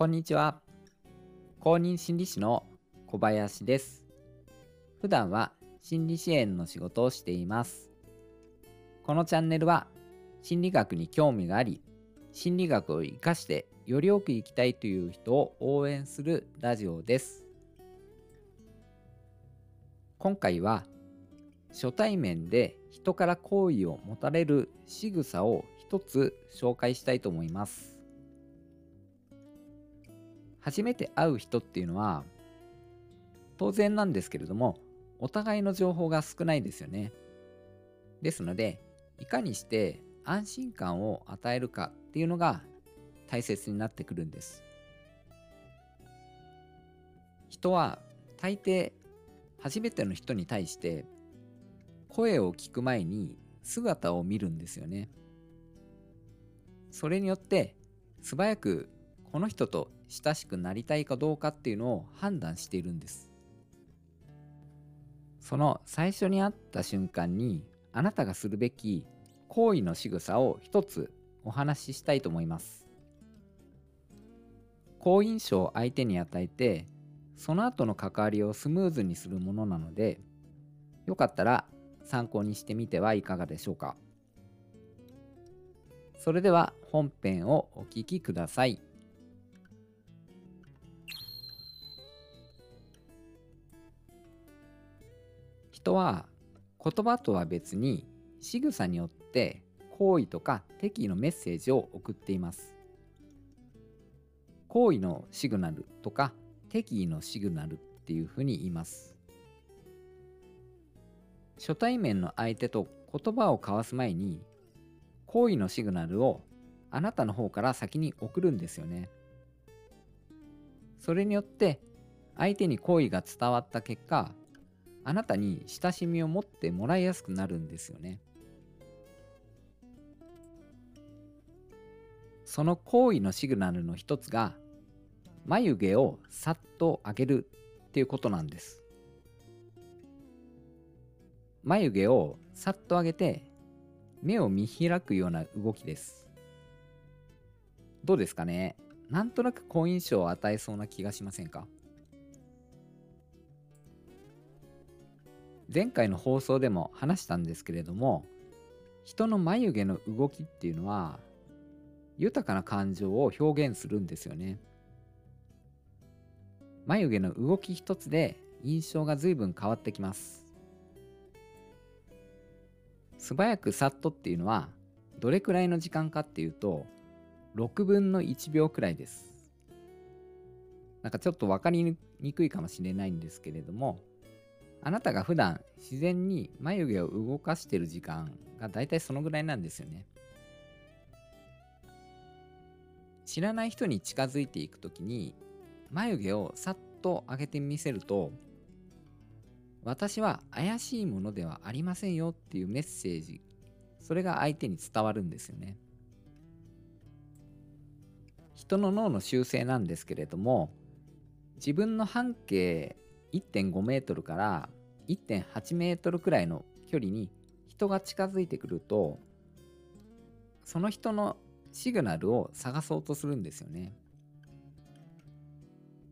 こんにちは。公認心理師の小林です。普段は心理支援の仕事をしています。このチャンネルは心理学に興味があり、心理学を活かしてよりよく生きたいという人を応援するラジオです。今回は初対面で人から好意を持たれる仕草を一つ紹介したいと思います。初めて会う人っていうのは当然なんですけれどもお互いの情報が少ないですよね。ですのでいかにして安心感を与えるかっていうのが大切になってくるんです。人は大抵初めての人に対して声を聞く前に姿を見るんですよね。それによって素早くこの人と親しくなりたいかどうかっていうのを判断しているんです。その最初に会った瞬間にあなたがするべき行為の仕草を一つお話ししたいと思います。好印象を相手に与えてその後の関わりをスムーズにするものなのでよかったら参考にしてみてはいかがでしょうか。それでは本編をお聴きください。人は言葉とは別に仕草によって好意とか敵意のメッセージを送っています。好意のシグナルとか敵意のシグナルっていうふうに言います。初対面の相手と言葉を交わす前に好意のシグナルをあなたの方から先に送るんですよね。それによって相手に好意が伝わった結果あなたに親しみを持ってもらいやすくなるんですよね。その行為のシグナルの一つが眉毛をさっと上げるっていうことなんです。眉毛をさっと上げて目を見開くような動きです。どうですかね？なんとなく好印象を与えそうな気がしませんか？前回の放送でも話したんですけれども人の眉毛の動きっていうのは豊かな感情を表現するんですよね。眉毛の動き一つで印象が随分変わってきます。素早くさっとっていうのはどれくらいの時間かっていうと6分の1秒くらいです。なんかちょっと分かりにくいかもしれないんですけれどもあなたが普段自然に眉毛を動かしている時間がだいたいそのぐらいなんですよね。知らない人に近づいていく時に眉毛をさっと上げてみせると私は怪しいものではありませんよっていうメッセージそれが相手に伝わるんですよね。人の脳の習性なんですけれども自分の半径1.5メートルから1.8メートルくらいの距離に人が近づいてくるとその人のシグナルを探そうとするんですよね。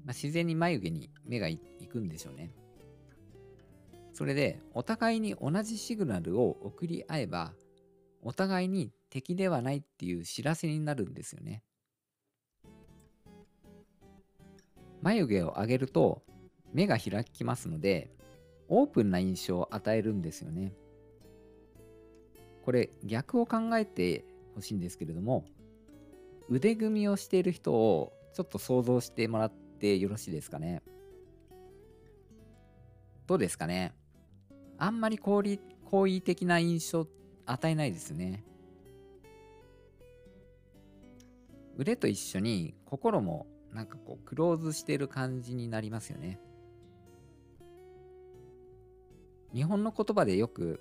まあ、自然に眉毛に目がいくんでしょうね。それでお互いに同じシグナルを送り合えばお互いに敵ではないっていう知らせになるんですよね。眉毛を上げると目が開きますのでオープンな印象を与えるんですよね。これ逆を考えてほしいんですけれども腕組みをしている人をちょっと想像してもらってよろしいですかね。どうですかねあんまり好意的な印象与えないですね。腕と一緒に心もなんかこうクローズしている感じになりますよね。日本の言葉でよく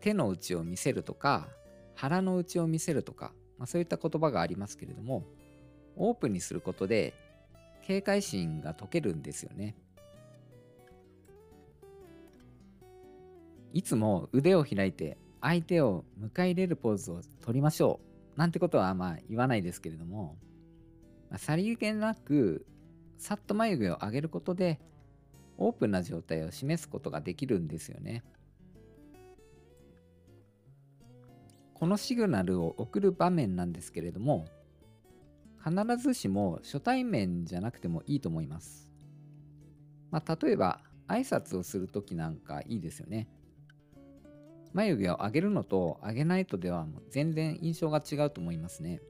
手の内を見せるとか腹の内を見せるとか、まあ、そういった言葉がありますけれどもオープンにすることで警戒心が解けるんですよね。いつも腕を開いて相手を迎え入れるポーズを取りましょうなんてことはまあ言わないですけれどもまあ、さりげなくさっと眉毛を上げることでオープンな状態を示すことができるんですよね。このシグナルを送る場面なんですけれども必ずしも初対面じゃなくてもいいと思います。まあ、例えば挨拶をするときなんかいいですよね。眉毛を上げるのと上げないとでは全然印象が違うと思いますね。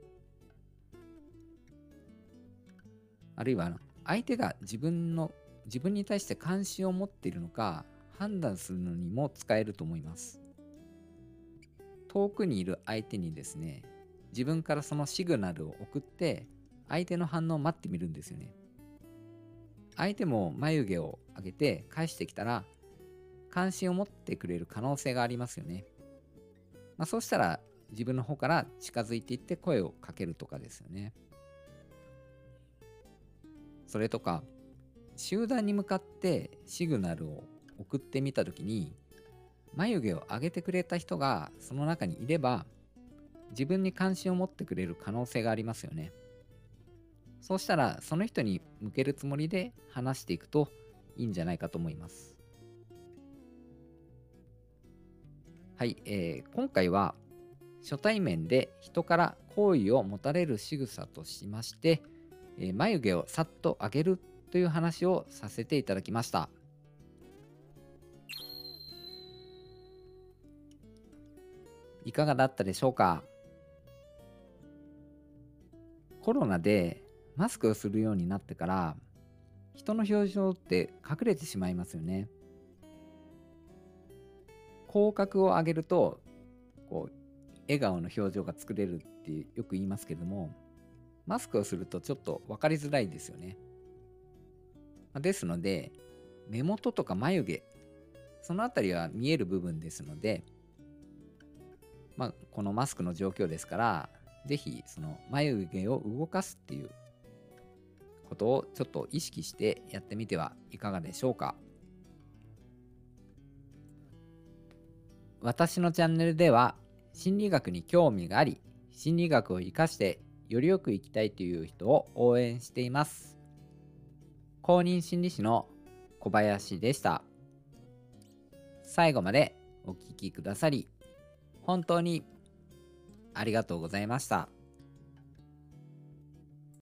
あるいは相手が自分の自分に対して関心を持っているのか判断するのにも使えると思います。遠くにいる相手にですね、自分からそのシグナルを送って相手の反応を待ってみるんですよね。相手も眉毛を上げて返してきたら関心を持ってくれる可能性がありますよね。まあ、そうしたら自分の方から近づいていって声をかけるとかですよね。それとか集団に向かってシグナルを送ってみた時に眉毛を上げてくれた人がその中にいれば自分に関心を持ってくれる可能性がありますよね。そうしたらその人に向けるつもりで話していくといいんじゃないかと思います。はい、えー、今回は初対面で人から好意を持たれる仕草としまして、えー、眉毛をさっと上げるという話をさせていただきました。いかがだったでしょうか？コロナでマスクをするようになってから人の表情って隠れてしまいますよね。口角を上げるとこう笑顔の表情が作れるってよく言いますけどもマスクをするとちょっと分かりづらいですよね。ですので目元とか眉毛その辺りは見える部分ですので、まあ、このマスクの状況ですから是非その眉毛を動かすっていうことをちょっと意識してやってみてはいかがでしょうか。私のチャンネルでは心理学に興味があり心理学を生かしてよりよく生きたいという人を応援しています公認心理師の小林でした最後までお聴きくださり本当にありがとうございました。